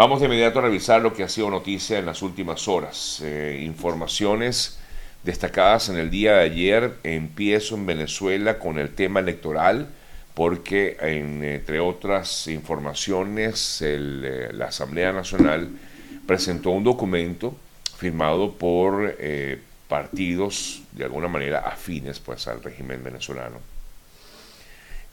Vamos de inmediato a revisar lo que ha sido noticia en las últimas horas. Eh, informaciones destacadas en el día de ayer. Empiezo en Venezuela con el tema electoral porque entre otras informaciones eh, la Asamblea Nacional presentó un documento firmado por eh, partidos de alguna manera afines pues al régimen venezolano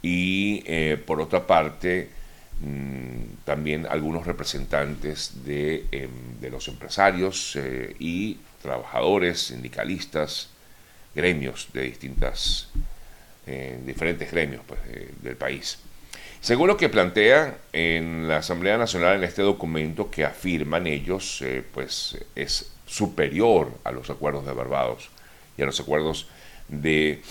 y por otra parte Mm, también algunos representantes de, em, los empresarios eh, y trabajadores, sindicalistas, gremios de distintas, eh, diferentes gremios pues, del país. Según lo que plantea en la Asamblea Nacional en este documento que afirman ellos, eh, pues es superior a los acuerdos de Barbados y a los acuerdos de,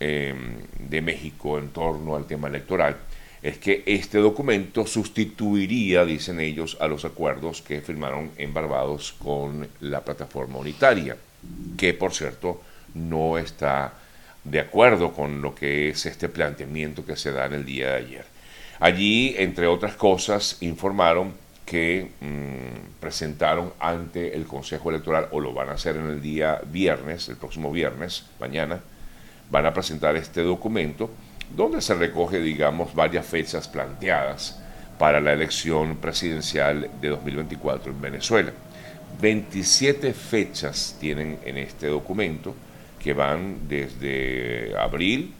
em, de México en torno al tema electoral es que este documento sustituiría, dicen ellos, a los acuerdos que firmaron en Barbados con la plataforma unitaria, que por cierto no está de acuerdo con lo que es este planteamiento que se da en el día de ayer. Allí, entre otras cosas, informaron que mm, presentaron ante el Consejo Electoral, o lo van a hacer en el día viernes, el próximo viernes, mañana, van a presentar este documento donde se recoge, digamos, varias fechas planteadas para la elección presidencial de 2024 en Venezuela. 27 fechas tienen en este documento que van desde abril,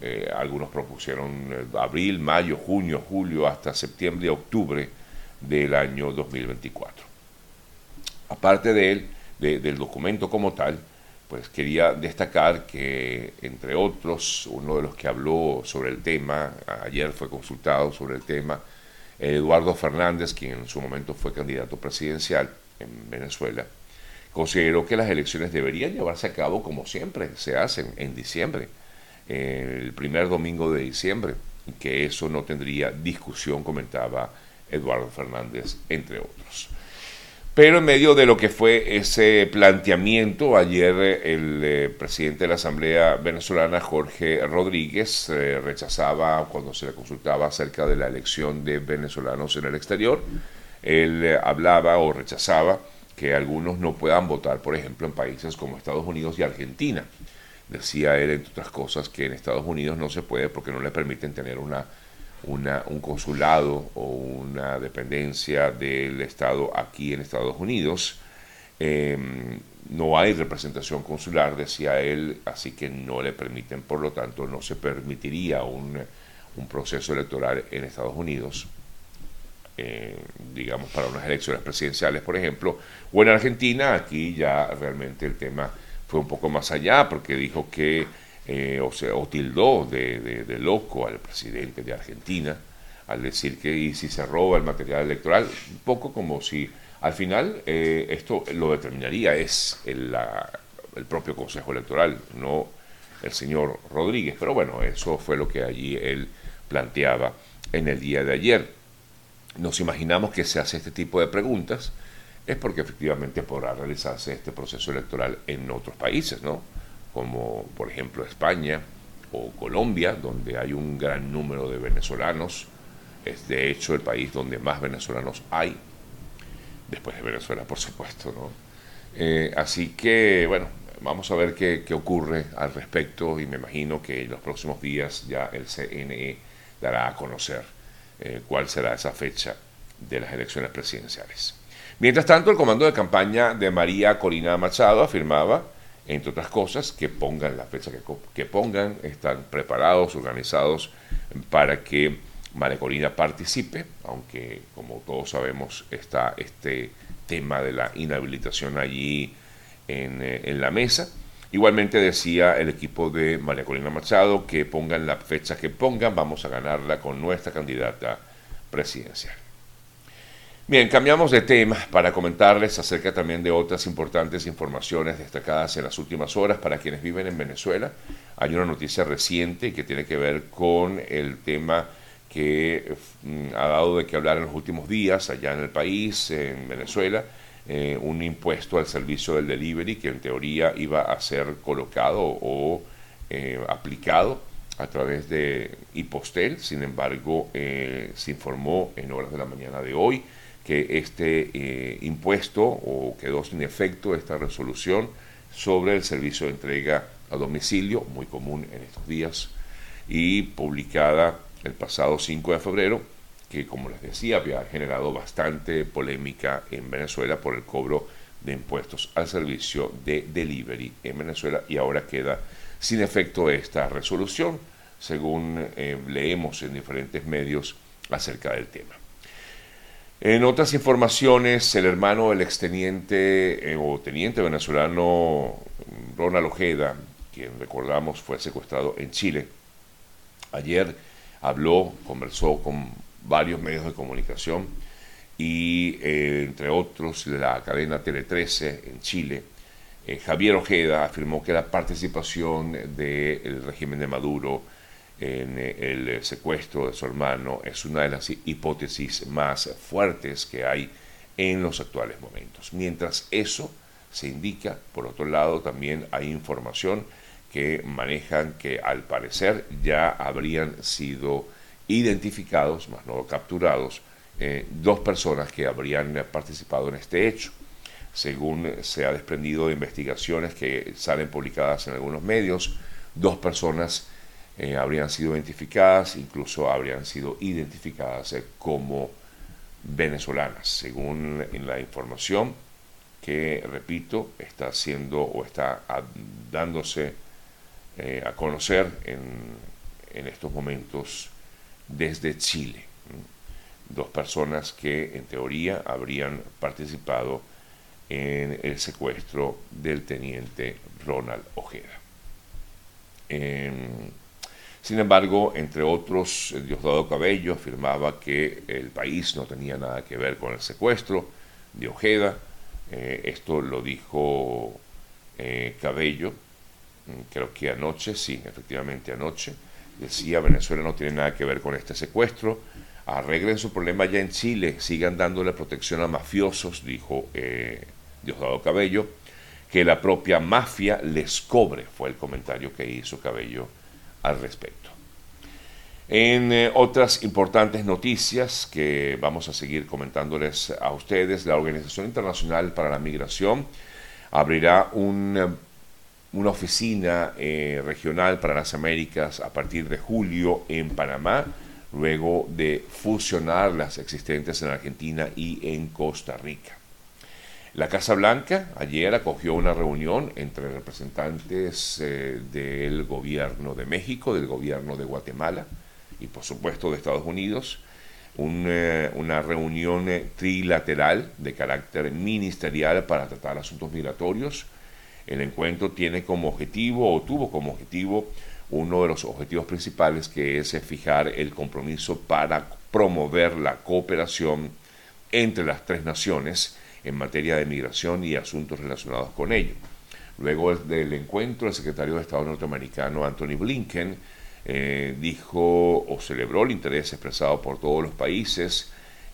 eh, algunos propusieron eh, abril, mayo, junio, julio, hasta septiembre octubre del año 2024. Aparte de él, del documento como tal, pues quería destacar que, entre otros, uno de los que habló sobre el tema, ayer fue consultado sobre el tema, Eduardo Fernández, quien en su momento fue candidato presidencial en Venezuela, consideró que las elecciones deberían llevarse a cabo como siempre se hacen en diciembre, el primer domingo de diciembre, y que eso no tendría discusión, comentaba Eduardo Fernández, entre otros. Pero en medio de lo que fue ese planteamiento, ayer eh, el eh, presidente de la Asamblea venezolana, Jorge Rodríguez, eh, rechazaba cuando se le consultaba acerca de la elección de venezolanos en el exterior. Él hablaba o rechazaba que algunos no puedan votar, por ejemplo, en países como Estados Unidos y Argentina. Decía él, entre otras cosas, que en Estados Unidos no se puede porque no le permiten tener una un consulado o una dependencia del Estado aquí en Estados Unidos. Em, no hay representación consular, decía él, así que no le permiten, por lo tanto, no se permitiría un, proceso electoral en Estados Unidos, eh, digamos, para unas elecciones presidenciales, por ejemplo, o en Argentina, aquí ya realmente el tema fue un poco más allá, porque dijo que eh, o, sea, o tildó de, loco al presidente de Argentina al decir que si se roba el material electoral, un poco como si al final eh, esto lo determinaría es el, el, propio Consejo Electoral, no el señor Rodríguez. Pero bueno, eso fue lo que allí él planteaba en el día de ayer. Nos imaginamos que se hace este tipo de preguntas, es porque efectivamente podrá realizarse este proceso electoral en otros países, ¿no? Como por ejemplo España o Colombia, donde hay un gran número de venezolanos. Es de hecho el país donde más venezolanos hay, después de Venezuela, por supuesto. ¿no? Eh, así que, bueno, vamos a ver qué, ocurre al respecto y me imagino que en los próximos días ya el CNE dará a conocer eh, cuál será esa fecha de las elecciones presidenciales. Mientras tanto, el comando de campaña de María Corina Machado afirmaba entre otras cosas, que pongan la fecha que, pongan, están preparados, organizados para que María Corina participe, aunque como todos sabemos está este tema de la inhabilitación allí en, eh, en la mesa. Igualmente decía el equipo de María Corina Machado que pongan la fecha que pongan, vamos a ganarla con nuestra candidata presidencial. Bien, cambiamos de tema para comentarles acerca también de otras importantes informaciones destacadas en las últimas horas para quienes viven en Venezuela. Hay una noticia reciente que tiene que ver con el tema que mm, ha dado de qué hablar en los últimos días allá en el país, en Venezuela, eh, un impuesto al servicio del delivery que en teoría iba a ser colocado o eh, aplicado a través de Hipostel. Sin embargo, eh, se informó en horas de la mañana de hoy que este eh, impuesto o quedó sin efecto esta resolución sobre el servicio de entrega a domicilio, muy común en estos días, y publicada el pasado 5 de febrero, que como les decía había generado bastante polémica en Venezuela por el cobro de impuestos al servicio de delivery en Venezuela y ahora queda sin efecto esta resolución, según eh, leemos en diferentes medios acerca del tema. En otras informaciones, el hermano del exteniente eh, o teniente venezolano Ronald Ojeda, quien recordamos fue secuestrado en Chile, ayer habló, conversó con varios medios de comunicación y eh, entre otros la cadena Tele 13 en Chile. Eh, Javier Ojeda afirmó que la participación del régimen de Maduro en el secuestro de su hermano es una de las hipótesis más fuertes que hay en los actuales momentos. Mientras eso se indica, por otro lado, también hay información que manejan que al parecer ya habrían sido identificados, más no capturados, eh, dos personas que habrían participado en este hecho. Según se ha desprendido de investigaciones que salen publicadas en algunos medios, dos personas eh, habrían sido identificadas, incluso habrían sido identificadas eh, como venezolanas, según la información que, repito, está siendo o está dándose eh, a conocer en, en, estos momentos desde Chile. Dos personas que en teoría habrían participado en el secuestro del teniente Ronald Ojeda. Em, sin embargo, entre otros, Diosdado Cabello afirmaba que el país no tenía nada que ver con el secuestro de Ojeda. Eh, esto lo dijo eh, Cabello, mm, creo que anoche, sí, efectivamente anoche. Decía, Venezuela no tiene nada que ver con este secuestro. Arreglen su problema ya en Chile, sigan dándole protección a mafiosos, dijo eh, Diosdado Cabello. Que la propia mafia les cobre, fue el comentario que hizo Cabello al respecto. En eh, otras importantes noticias que vamos a seguir comentándoles a ustedes, la Organización Internacional para la Migración abrirá una, oficina eh, regional para las Américas a partir de julio en Panamá, luego de fusionar las existentes en Argentina y en Costa Rica. La Casa Blanca ayer acogió una reunión entre representantes eh, del gobierno de México, del gobierno de Guatemala y por supuesto de Estados Unidos, eh, una reunión eh, trilateral de carácter ministerial para tratar asuntos migratorios. El encuentro tiene como objetivo o tuvo como objetivo uno de los objetivos principales que es fijar el compromiso para promover la cooperación entre las tres naciones en materia de migración y asuntos relacionados con ello. Luego del encuentro, el secretario de Estado norteamericano Anthony Blinken eh, dijo o celebró el interés expresado por todos los países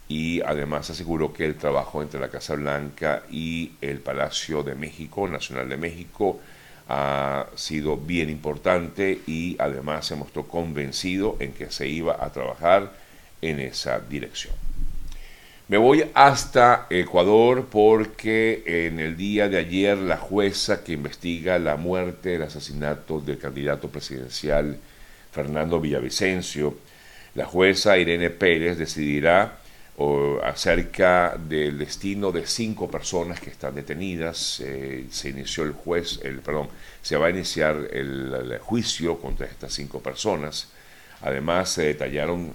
y además aseguró que el trabajo entre la Casa Blanca y el Palacio de México, Nacional de México, ha sido bien importante y además se mostró convencido en que se iba a trabajar en esa dirección. Me voy hasta Ecuador porque en el día de ayer la jueza que investiga la muerte, el asesinato del candidato presidencial Fernando Villavicencio, la jueza Irene Pérez decidirá acerca del destino de cinco personas que están detenidas. Eh, se inició el juez, el, perdón, se va a iniciar el juicio contra estas cinco personas. Además, se detallaron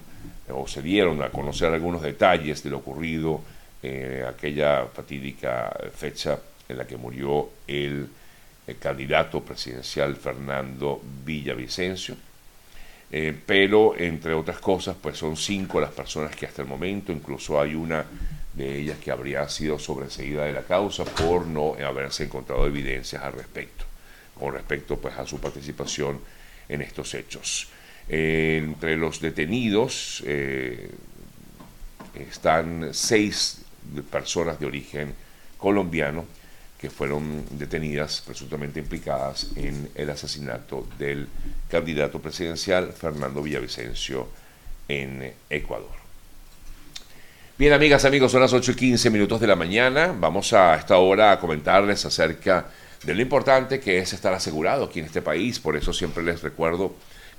o se dieron a conocer algunos detalles de lo ocurrido eh, aquella fatídica fecha en la que murió el, candidato presidencial Fernando Villavicencio. Eh, pero entre otras cosas, pues son cinco las personas que hasta el momento, incluso hay una de ellas que habría sido sobreseída de la causa por no haberse encontrado evidencias al respecto, con respecto pues a su participación en estos hechos entre los detenidos eh, están seis personas de origen colombiano que fueron detenidas presuntamente implicadas en el asesinato del candidato presidencial Fernando Villavicencio en Ecuador. Bien, amigas, amigos, son las 8 y 15 minutos de la mañana. Vamos a esta hora a comentarles acerca de lo importante que es estar asegurado aquí en este país. Por eso siempre les recuerdo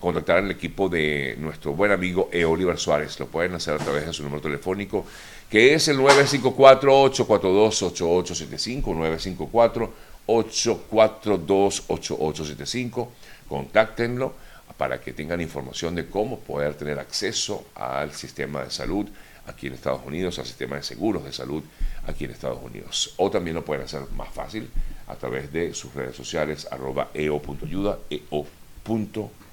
contactar al equipo de nuestro buen amigo E. Oliver Suárez. Lo pueden hacer a través de su número telefónico, que es el 954-842-8875, 954-842-8875. Contáctenlo para que tengan información de cómo poder tener acceso al sistema de salud aquí en Estados Unidos, al sistema de seguros de salud aquí en Estados Unidos. O también lo pueden hacer más fácil a través de sus redes sociales, arroba eo.ayuda, eo.ayuda.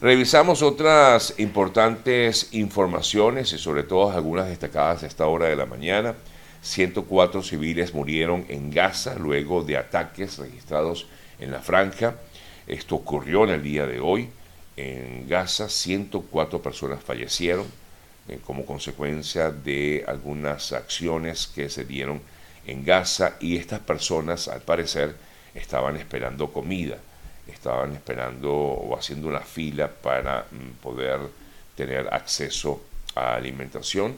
Revisamos otras importantes informaciones y sobre todo algunas destacadas a esta hora de la mañana. 104 civiles murieron en Gaza luego de ataques registrados en la franja. Esto ocurrió en el día de hoy. En Gaza 104 personas fallecieron eh, como consecuencia de algunas acciones que se dieron en Gaza y estas personas al parecer estaban esperando comida, estaban esperando o haciendo una fila para mm, poder tener acceso a alimentación.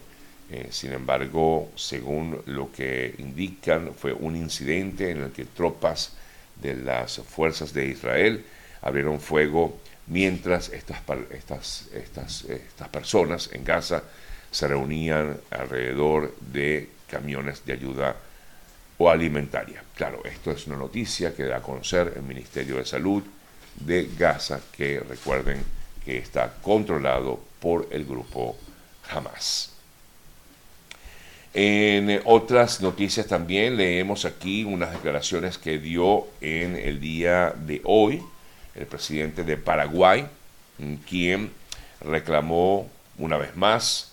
Eh, sin embargo, según lo que indican, fue un incidente en el que tropas de las fuerzas de Israel abrieron fuego mientras estas, estas, estas, estas personas en Gaza se reunían alrededor de camiones de ayuda o alimentaria. Claro, esto es una noticia que da a conocer el Ministerio de Salud de Gaza, que recuerden que está controlado por el grupo Hamas. En otras noticias también leemos aquí unas declaraciones que dio en el día de hoy el presidente de Paraguay, quien reclamó una vez más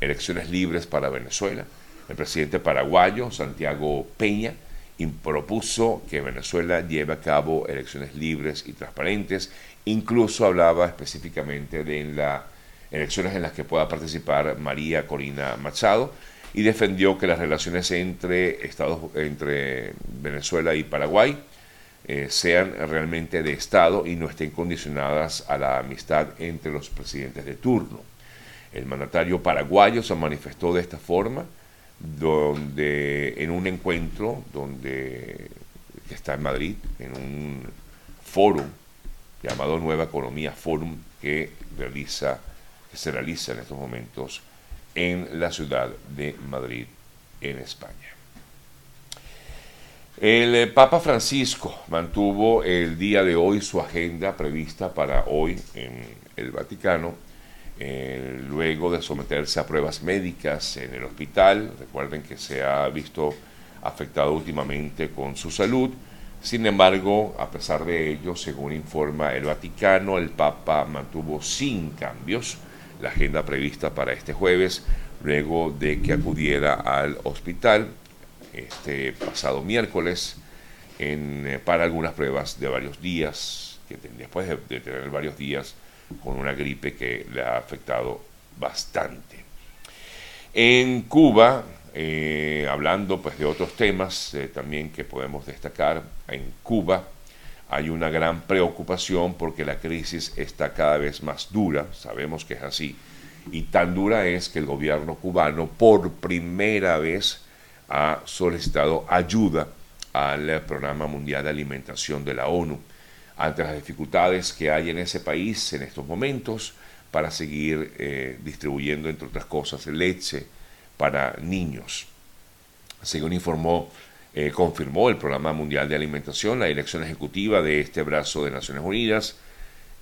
elecciones libres para Venezuela. El presidente paraguayo, Santiago Peña, propuso que Venezuela lleve a cabo elecciones libres y transparentes. Incluso hablaba específicamente de las elecciones en las que pueda participar María Corina Machado y defendió que las relaciones entre, Estados, entre Venezuela y Paraguay eh, sean realmente de Estado y no estén condicionadas a la amistad entre los presidentes de turno. El mandatario paraguayo se manifestó de esta forma, donde en un encuentro donde está en Madrid, en un foro llamado Nueva Economía Forum que realiza que se realiza en estos momentos en la ciudad de Madrid, en España. El eh, Papa Francisco mantuvo el día de hoy su agenda prevista para hoy en el Vaticano, eh, luego de someterse a pruebas médicas en el hospital. Recuerden que se ha visto afectado últimamente con su salud. Sin embargo, a pesar de ello, según informa el Vaticano, el Papa mantuvo sin cambios la agenda prevista para este jueves, luego de que acudiera al hospital este pasado miércoles en, eh, para algunas pruebas de varios días, después de, tener varios días con una gripe que le ha afectado bastante. En Cuba, eh, hablando pues de otros temas eh, también que podemos destacar, en Cuba hay una gran preocupación porque la crisis está cada vez más dura, sabemos que es así, y tan dura es que el gobierno cubano por primera vez ha solicitado ayuda al Programa Mundial de Alimentación de la ONU ante las dificultades que hay en ese país en estos momentos para seguir eh, distribuyendo, entre otras cosas, leche para niños. Según informó, eh, confirmó el Programa Mundial de Alimentación, la dirección ejecutiva de este brazo de Naciones Unidas,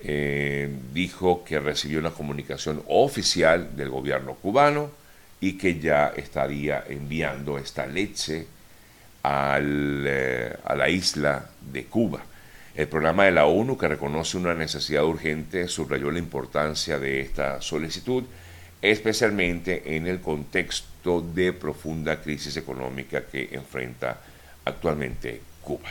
eh, dijo que recibió una comunicación oficial del gobierno cubano y que ya estaría enviando esta leche a la isla de Cuba. El programa de la ONU, que reconoce una necesidad urgente, subrayó la importancia de esta solicitud, especialmente en el contexto de profunda crisis económica que enfrenta actualmente Cuba.